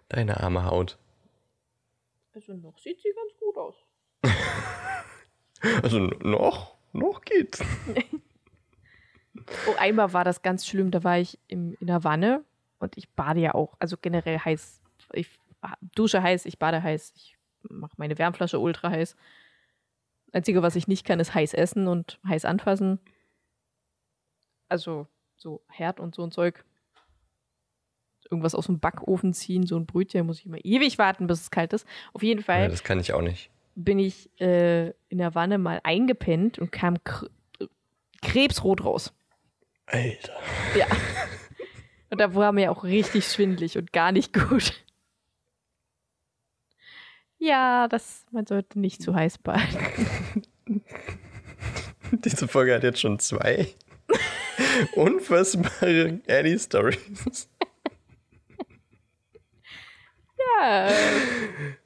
Deine arme Haut. Also noch sieht sie ganz gut aus. Also noch, noch geht's. Oh, einmal war das ganz schlimm, da war ich im, in der Wanne und ich bade ja auch, also generell heiß. Ich dusche heiß, ich bade heiß, ich mache meine Wärmflasche ultra heiß. Einzige, was ich nicht kann, ist heiß essen und heiß anfassen. Also so Herd und so ein Zeug. Irgendwas aus dem Backofen ziehen, so ein Brötchen, muss ich immer ewig warten, bis es kalt ist. Auf jeden Fall Ja, das kann ich auch nicht. bin ich äh, in der Wanne mal eingepennt und kam kr krebsrot raus. Alter. Ja. Und da war mir auch richtig schwindlig und gar nicht gut. Ja, das, man sollte nicht zu heiß baden. Diese Folge hat jetzt schon zwei unfassbare Annie Stories. Ja,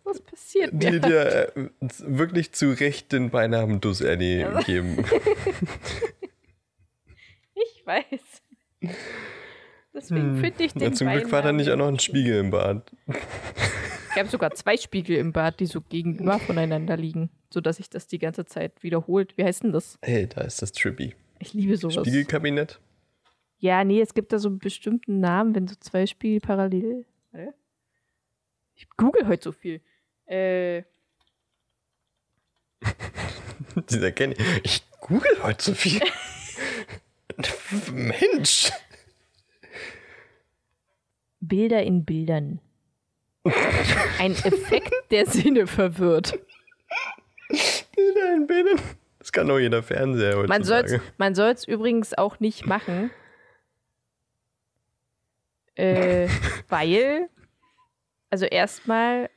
was passiert die mir? dir äh, wirklich zu Recht den Beinamen Dus Annie geben. Ich weiß. Deswegen finde ich den Na, zum Glück war da nicht auch noch ein Spiegel im Bad. Ich habe sogar zwei Spiegel im Bad, die so gegenüber voneinander liegen, sodass sich das die ganze Zeit wiederholt. Wie heißt denn das? Hey, da ist das Trippy. Ich liebe sowas. Spiegelkabinett? Ja, nee, es gibt da so einen bestimmten Namen, wenn so zwei Spiegel parallel. Warte. Ich google heute so viel. Äh, Dieser Kenny. Ich google heute so viel. Mensch. Bilder in Bildern. Ein Effekt, der Sinne verwirrt. Bilder in Bildern. Das kann doch jeder Fernseher heute Man soll es man soll's übrigens auch nicht machen. Äh, weil, also erstmal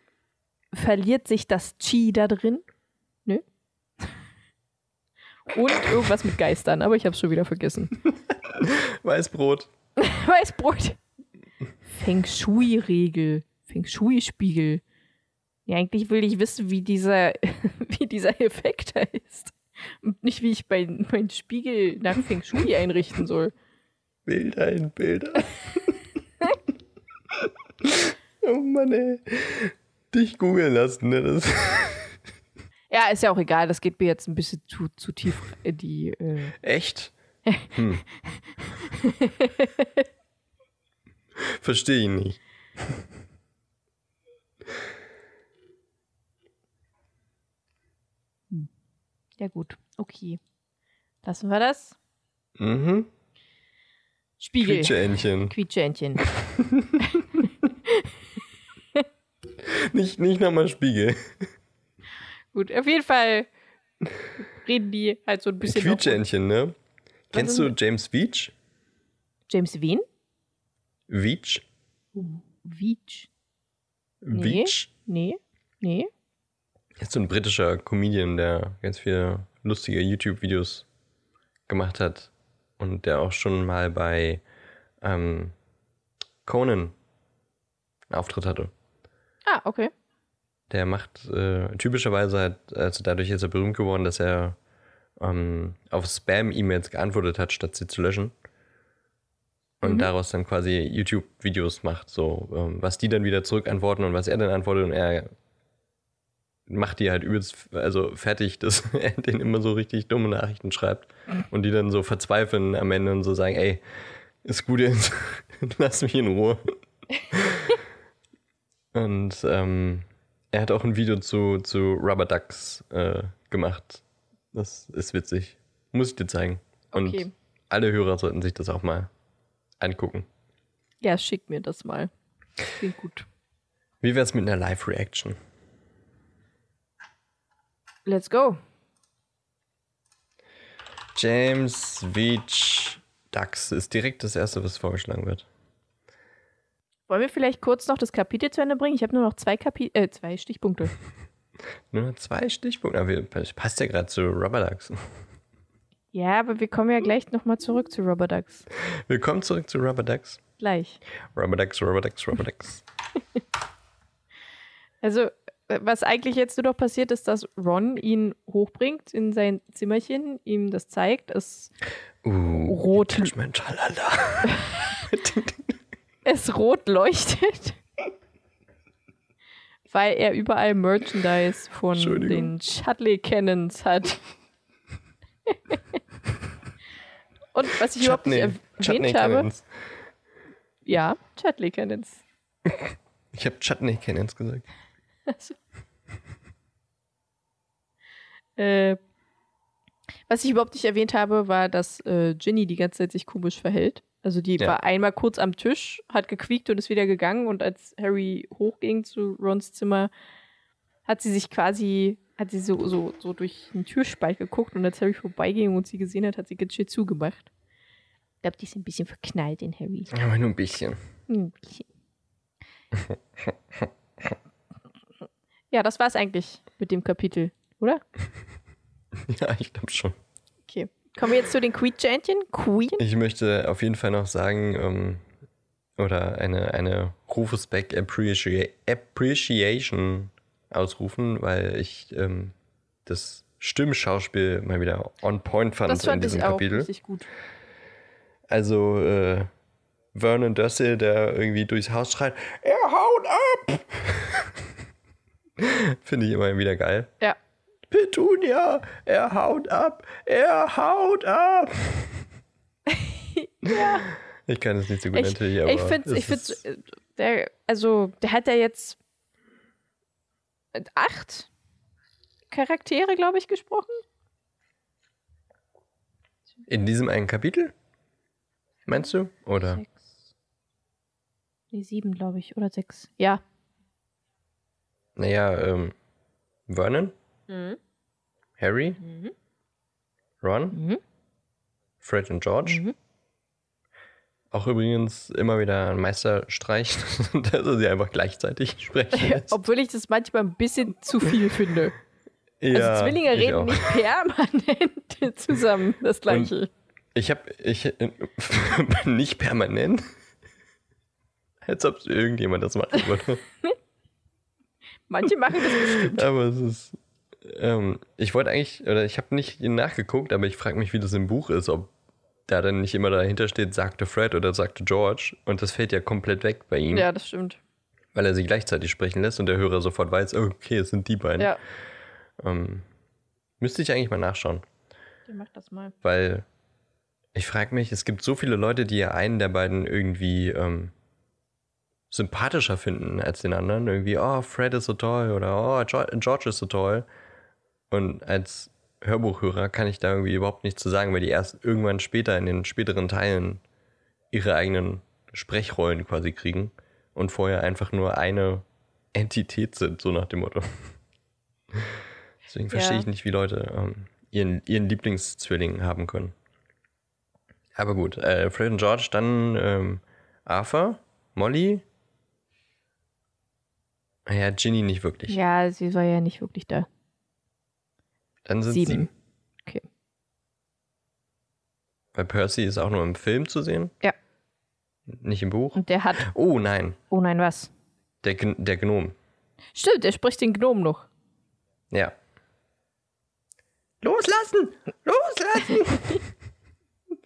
verliert sich das Chi da drin. Ne? Und irgendwas mit Geistern, aber ich habe es schon wieder vergessen. Weißbrot. Weißbrot. Feng Shui-Regel. Feng Shui-Spiegel. Ja, eigentlich will ich wissen, wie dieser, wie dieser Effekt heißt. Und nicht, wie ich meinen mein Spiegel nach Feng Shui einrichten soll. Bilder in Bilder. Oh Mann, ey. Dich googeln lassen, ne? Das Ja, ist ja auch egal, das geht mir jetzt ein bisschen zu, zu tief in die. Äh Echt? Hm. Verstehe ich nicht. ja, gut, okay. Lassen wir das. Mhm. Spiegel. Quietscheentchen. Quietscheentchen. Nicht, nicht nochmal Spiegel. Gut, auf jeden Fall reden die halt so ein bisschen. Quietscheentchen, ne? Kennst du James Veach? James Wen? Veach? Veach. Nee. Veach? Nee, nee. ist so ein britischer Comedian, der ganz viele lustige YouTube-Videos gemacht hat und der auch schon mal bei ähm, Conan einen Auftritt hatte. Ah, okay. Der macht äh, typischerweise halt, also dadurch ist er berühmt geworden, dass er ähm, auf Spam-E-Mails geantwortet hat, statt sie zu löschen. Und Mhm. daraus dann quasi YouTube-Videos macht, so ähm, was die dann wieder zurückantworten und was er dann antwortet und er macht die halt übelst, also fertig, dass er denen immer so richtig dumme Nachrichten schreibt und die dann so verzweifeln am Ende und so sagen, ey, ist gut jetzt, lass mich in Ruhe. und ähm, er hat auch ein Video zu, zu Rubber Ducks äh, gemacht. Das ist witzig. Muss ich dir zeigen. Und Okay. alle Hörer sollten sich das auch mal angucken. Ja, schick mir das mal. Klingt gut. Wie wär's mit einer Live-Reaction? Let's go. James Veach Ducks ist direkt das erste, was vorgeschlagen wird. Wollen wir vielleicht kurz noch das Kapitel zu Ende bringen? Ich habe nur noch zwei Kapi äh, zwei Stichpunkte. Nur noch zwei Stichpunkte, aber das passt ja gerade zu Rubber Ducks. Ja, aber wir kommen ja gleich nochmal zurück zu Rubber Ducks. Willkommen zurück zu Rubber Ducks. Gleich. Rubber Ducks, Rubber Ducks, Rubber Ducks. Also, äh, was eigentlich jetzt nur noch passiert, ist, dass Ron ihn hochbringt in sein Zimmerchen, ihm das zeigt. Es, Uh, Rot. Es rot leuchtet. Weil er überall Merchandise von den Shuttley Cannons hat. Und was ich überhaupt nicht Chutney. erwähnt Chutney habe, Cannons. ja, Shuttley Cannons. Ich habe Chutney Cannons gesagt. Also. Äh, was ich überhaupt nicht erwähnt habe, war, dass äh, Ginny die ganze Zeit sich komisch verhält. Also die Ja. war einmal kurz am Tisch, hat gequiekt und ist wieder gegangen und als Harry hochging zu Rons Zimmer, hat sie sich quasi, hat sie so, so, so durch den Türspalt geguckt und als Harry vorbeiging und sie gesehen hat, hat sie ganz schön zugemacht. Ich glaube, die ist ein bisschen verknallt in Harry. Aber nur ein bisschen. Ein bisschen. ja, das war's eigentlich mit dem Kapitel, oder? Ja, ich glaube schon. Okay. Kommen wir jetzt zu den Quietschentchen? Queen? Ich möchte auf jeden Fall noch sagen, ähm, oder eine, eine Rufus Beck Appreci Appreciation ausrufen, weil ich ähm, das Stimmschauspiel mal wieder on point fand Das in fand diesem ich auch Kapitel. richtig gut. Also äh, Vernon Dursley, der irgendwie durchs Haus schreit, er haut ab! Finde ich immer wieder geil. Ja. Petunia, er haut ab, er haut ab! ja. Ich kann es nicht so gut Ich, natürlich, aber ich finde, es ich äh, der, also, der hat ja jetzt acht Charaktere, glaube ich, gesprochen. in diesem einen Kapitel? Meinst du? Oder? Sechs. Nee, sieben, glaube ich, oder sechs. Ja. Naja, ähm, Vernon, Mhm. Harry, Mhm. Ron, Mhm. Fred und George. Auch übrigens immer wieder ein Meisterstreich, dass er sie einfach gleichzeitig sprechen lässt. Obwohl ich das manchmal ein bisschen zu viel finde. Ja, also Zwillinge reden auch. nicht permanent zusammen das Gleiche. Ich habe ich nicht permanent, als ob irgendjemand das machen würde. Manche machen das bestimmt. Aber es ist. Ähm, ich wollte eigentlich, oder ich habe nicht nachgeguckt, aber ich frage mich, wie das im Buch ist, ob da dann nicht immer dahinter steht, sagte Fred oder sagte George. Und das fällt ja komplett weg bei ihm. Ja, das stimmt. weil er sie gleichzeitig sprechen lässt und der Hörer sofort weiß, okay, es sind die beiden. Ja, Ähm, müsste ich eigentlich mal nachschauen, der macht das mal. weil ich frage mich, es gibt so viele Leute, die ja einen der beiden irgendwie ähm, sympathischer finden als den anderen. Irgendwie, oh, Fred ist so toll oder oh, George ist so toll. Und als Hörbuchhörer kann ich da irgendwie überhaupt nichts zu sagen, weil die erst irgendwann später in den späteren Teilen ihre eigenen Sprechrollen quasi kriegen und vorher einfach nur eine Entität sind, so nach dem Motto. Deswegen verstehe Ja. ich nicht, wie Leute ähm, ihren, ihren Lieblingszwilling haben können. Aber gut, äh, Fred und George, dann ähm, Arthur, Molly. Ja, Ginny nicht wirklich. Ja, sie war ja nicht wirklich da. Dann sind Sieben. sieben. Okay. Weil Percy ist auch nur im Film zu sehen. Ja. Nicht im Buch. Und der hat. Oh nein, Oh nein, was? der, Gn- der Gnom. Stimmt, der spricht den Gnom noch. Ja. Loslassen! Loslassen!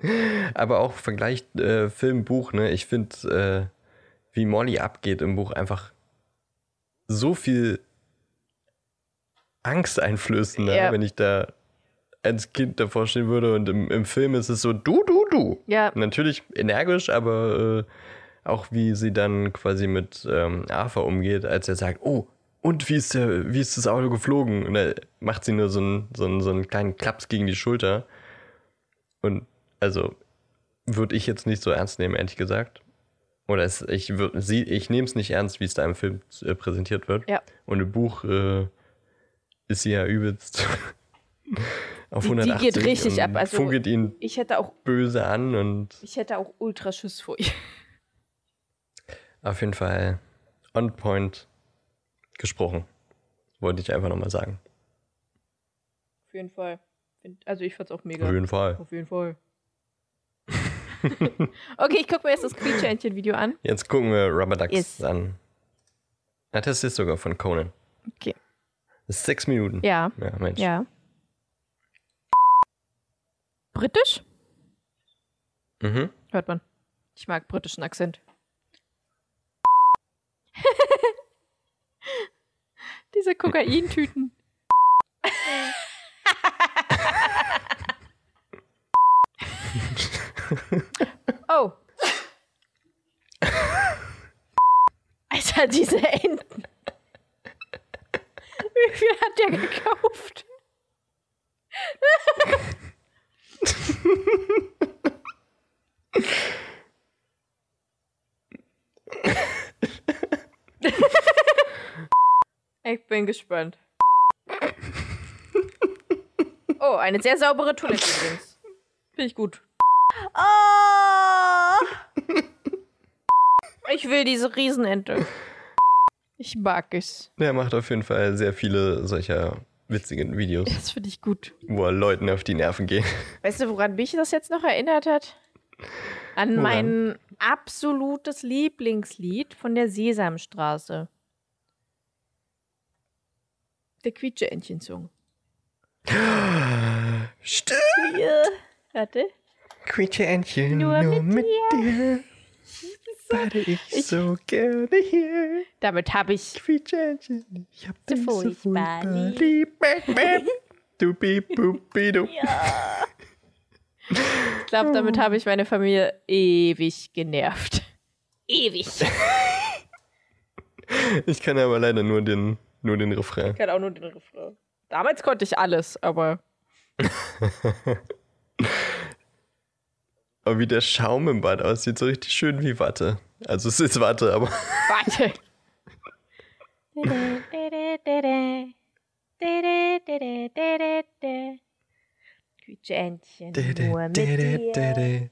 Aber auch Vergleich äh, Film, Buch, ne? Ich finde, äh, wie Molly abgeht im Buch einfach so viel angsteinflößender, Ja. wenn ich da als Kind davor stehen würde und im, im Film ist es so du, du, du. Ja, Natürlich energisch, aber äh, auch wie sie dann quasi mit ähm, Arthur umgeht, als er sagt, oh, und wie ist, der, wie ist das Auto geflogen? Und da macht sie nur so einen, so, einen, so einen kleinen Klaps gegen die Schulter. Und also würde ich jetzt nicht so ernst nehmen, ehrlich gesagt. Oder es, ich, ich nehme es nicht ernst, wie es da im Film äh, präsentiert wird. Ja. Und im Buch äh, ist sie ja übelst auf Die- die 180 geht richtig ab, also- funkelt ihn ich hätte auch, böse an und ich hätte auch Ultraschiss vor ihr. auf jeden Fall on point gesprochen. Wollte ich einfach nochmal sagen. Auf jeden Fall. Also ich fand's auch mega. Auf jeden Fall. Auf jeden Fall. okay, ich gucke mir jetzt das Quietschentchen-Video an. Jetzt gucken wir Rubber Ducks Yes. an. Ah, das ist sogar von Conan. Okay. Das ist sechs Minuten. Ja, Ja, Mensch. ja. Britisch? Mhm. Hört man. Ich mag britischen Akzent. Diese Kokaintüten. oh. Alter, diese Enten. Wie viel hat der gekauft? Ich bin gespannt. Oh, eine sehr saubere Toilette übrigens. Finde ich gut. Ah! Ich will diese Riesenente. Ich mag es. Der macht auf jeden Fall sehr viele solcher witzigen Videos, Das finde ich gut. wo er Leuten auf die Nerven geht. Weißt du, woran mich das jetzt noch erinnert hat? An Woran? mein absolutes Lieblingslied von der Sesamstraße. Der Quietsche-Entchen-Song. Stimmt. Ja. Warte. Quietscheentchen, Nur nur, mit mit, dir. Warte ich, Ich- so gerne hier. Damit habe ich. Ich hab So dich so furchtbar lieb. lieb. Bäh, bäh. Du, bi, bu, bi, du. Ich glaube, damit habe ich meine Familie ewig genervt. Ewig. Ich kann aber leider nur den, nur den Refrain. Ich kann auch nur den Refrain. Damals konnte ich alles, aber. Aber wie der Schaum im Bad aussieht, so richtig schön wie Watte. Also es ist Watte, aber Warte. Quietscheentchen, nur mit dir.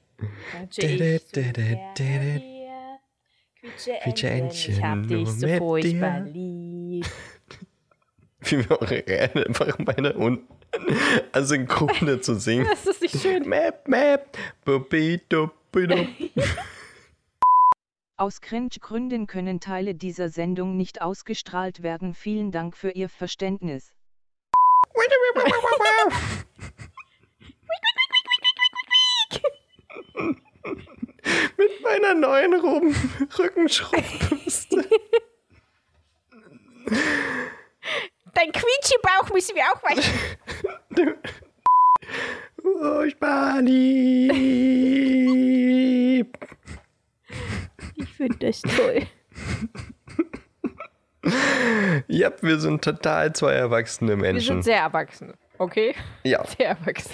Wünsche ich hab dich so furchtbar lieb. wie wir auch einfach meine unten Asynchrone zu singen. Das ist nicht schön. Map, map. Aus Cringe-Gründen können Teile dieser Sendung nicht ausgestrahlt werden. Vielen Dank für Ihr Verständnis. Mit meiner neuen Rum Rückenschrubbürste. Dein Quietschebauch müssen wir auch waschen. Furchtbar lieb. Ich finde das toll. Ja, wir sind total zwei erwachsene Wir Menschen. sind sehr erwachsen, okay? ja. Sehr erwachsen.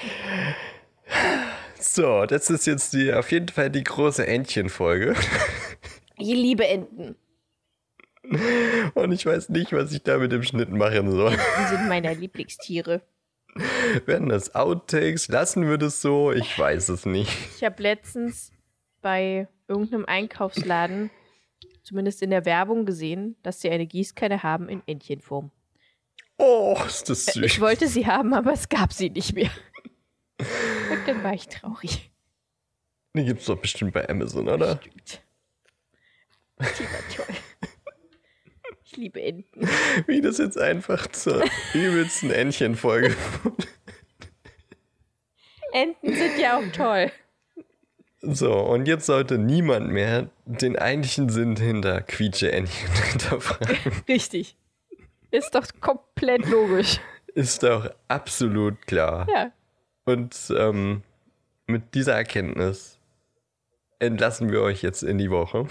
So, das ist jetzt die, auf jeden Fall die große Entchen-Folge. Ich liebe Enten. Und ich weiß nicht, was ich da mit dem Schnitt machen soll. Die sind meine Lieblingstiere. Werden das Outtakes? Lassen wir das so? Ich weiß es nicht. Ich habe letztens bei irgendeinem Einkaufsladen, zumindest in der Werbung, gesehen, dass sie eine Gießkanne haben in Entchenform. Oh, ist das süß. Ich wollte sie haben, aber es gab sie nicht mehr. Und dann war ich traurig. Die gibt's doch bestimmt bei Amazon, oder? Stimmt. Die war toll. Ich liebe Enten. Wie das jetzt einfach zur übelsten Entchen-Folge Enten sind ja auch toll. So, und jetzt sollte niemand mehr den eigentlichen Sinn hinter Quietsche-Entchen hinterfragen. Richtig. Ist doch komplett logisch. Ist doch absolut klar. Ja. Und ähm, mit dieser Erkenntnis entlassen wir euch jetzt in die Woche.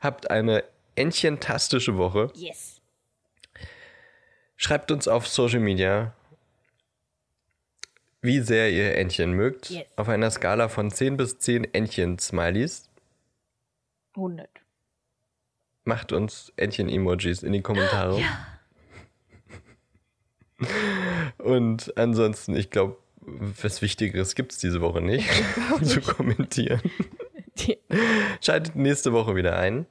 Habt eine entchentastische Woche. Yes. Schreibt uns auf Social Media, wie sehr ihr Entchen mögt. Yes. Auf einer Skala von 10 bis 10 Entchen-Smileys. 100. Macht uns Entchen-Emojis in die Kommentare. Und ansonsten, ich glaube, was Wichtigeres gibt es diese Woche nicht zu kommentieren. Schaltet nächste Woche wieder ein,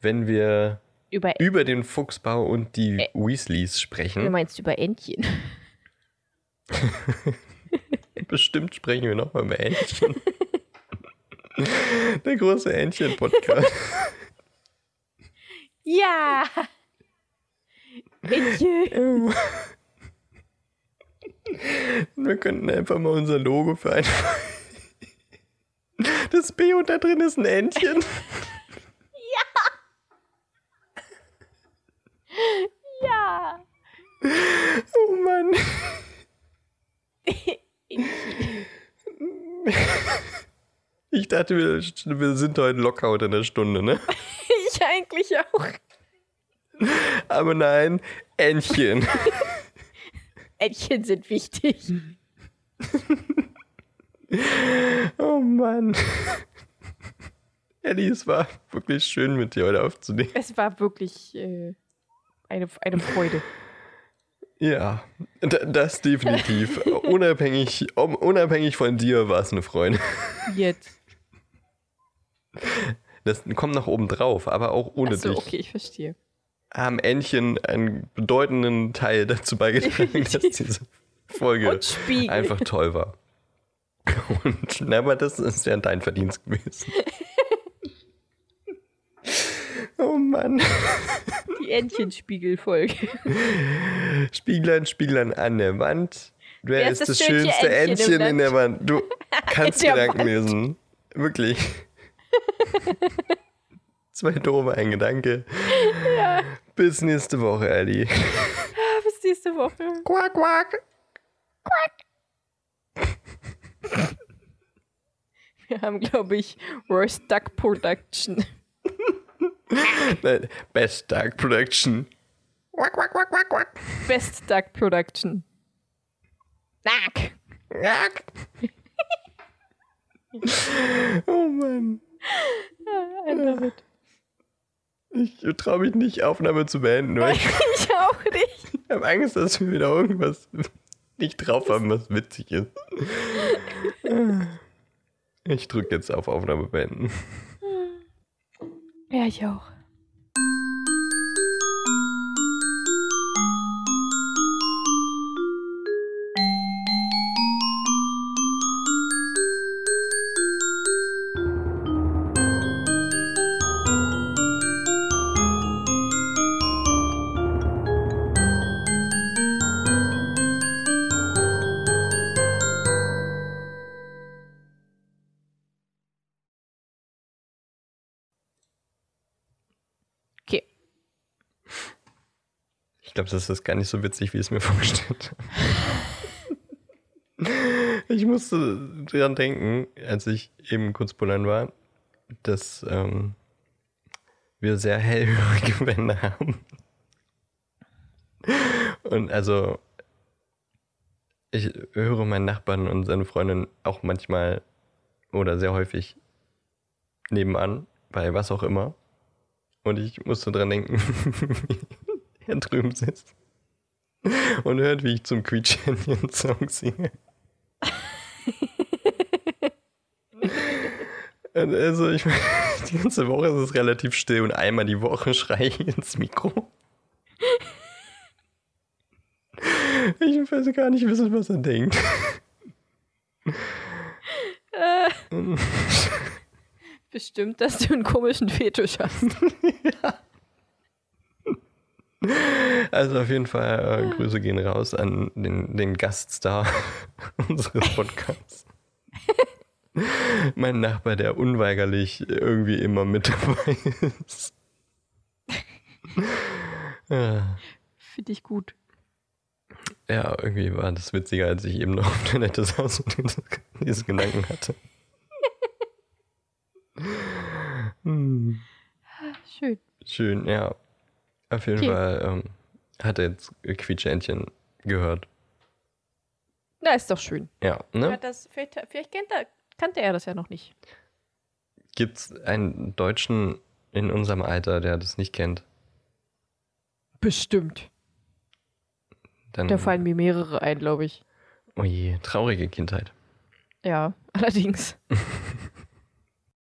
wenn wir über, über den Fuchsbau und die Ä- Weasleys du sprechen. meinst über Entchen. Bestimmt sprechen wir nochmal über Entchen. Der große Entchen-Podcast. Ja! Entchen. Wir könnten einfach mal unser Logo für ein. Das B und da drin ist ein Entchen. Ja! Oh Mann. Ich dachte, wir, wir sind heute locker unter einer Stunde, ne? Ich eigentlich auch. Aber nein, Entchen. Entchen sind wichtig. Oh Mann. Ellie, es war wirklich schön, mit dir heute aufzunehmen. Es war wirklich äh, eine, eine Freude. Ja, das definitiv. unabhängig, unabhängig von dir war es eine Freude. Jetzt. Das kommt noch oben drauf, aber auch ohne Achso, dich. okay, ich verstehe. Haben Entchen einen bedeutenden Teil dazu beigetragen, dass diese Folge einfach toll war. Und, na, aber das ist ja dein Verdienst gewesen. Oh Mann. Die Entchenspiegelfolge. Spieglein, Spieglein an der Wand. Wer, Wer ist das, schönste Entchen, in der Wand? Du kannst Gedanken Wand. lesen. Wirklich. Zwei doofe, ein Gedanke. Bis nächste Woche, Ellie. Bis nächste Woche. Quack, quack. Wir haben, glaube ich, Royce Duck Production. Best Dark Production. Quack, quack, quack, quack, quack. Best Duck Production. Duck. Quack. oh Mann. I love it. Ich traue mich nicht, Aufnahme zu beenden, weil ich, Ich auch nicht. ich habe Angst, dass wir wieder irgendwas nicht drauf haben, was witzig ist. Ich drücke jetzt auf Aufnahme beenden. Ja, ich auch. Glaube, das ist gar nicht so witzig, wie es mir vorgestellt habe. ich musste daran denken, als ich eben kurz pullern war, dass ähm, wir sehr hellhörige Wände haben. Und also, ich höre meinen Nachbarn und seine Freundin auch manchmal oder sehr häufig nebenan, bei was auch immer. Und ich musste dran denken, wie er drüben sitzt und hört, wie ich zum Quietschhändchen-Song singe. also, ich meine, die ganze Woche ist es relativ still und einmal die Woche schreie ich ins Mikro. Ich weiß gar nicht wissen, was er denkt. Äh, bestimmt, dass du einen komischen Fetisch hast. ja. Also auf jeden Fall äh, Grüße gehen raus an den, den Gaststar unseres Podcasts. mein Nachbar, der unweigerlich irgendwie immer mit dabei ist. ja. Finde ich gut. Ja, irgendwie war das witziger, als ich eben noch auf der Toilette saß und diese, diese Gedanken hatte. hm. Schön. Schön, ja. Auf jeden okay. Fall ähm, hat er jetzt Quietschentchen gehört. Na, ist doch schön. Ja, ne? Das, vielleicht, vielleicht kennt er, kannte er das ja noch nicht. Gibt es einen Deutschen in unserem Alter, der das nicht kennt? Bestimmt. Dann, da fallen mir mehrere ein, glaube ich. Oh je, traurige Kindheit. Ja, allerdings.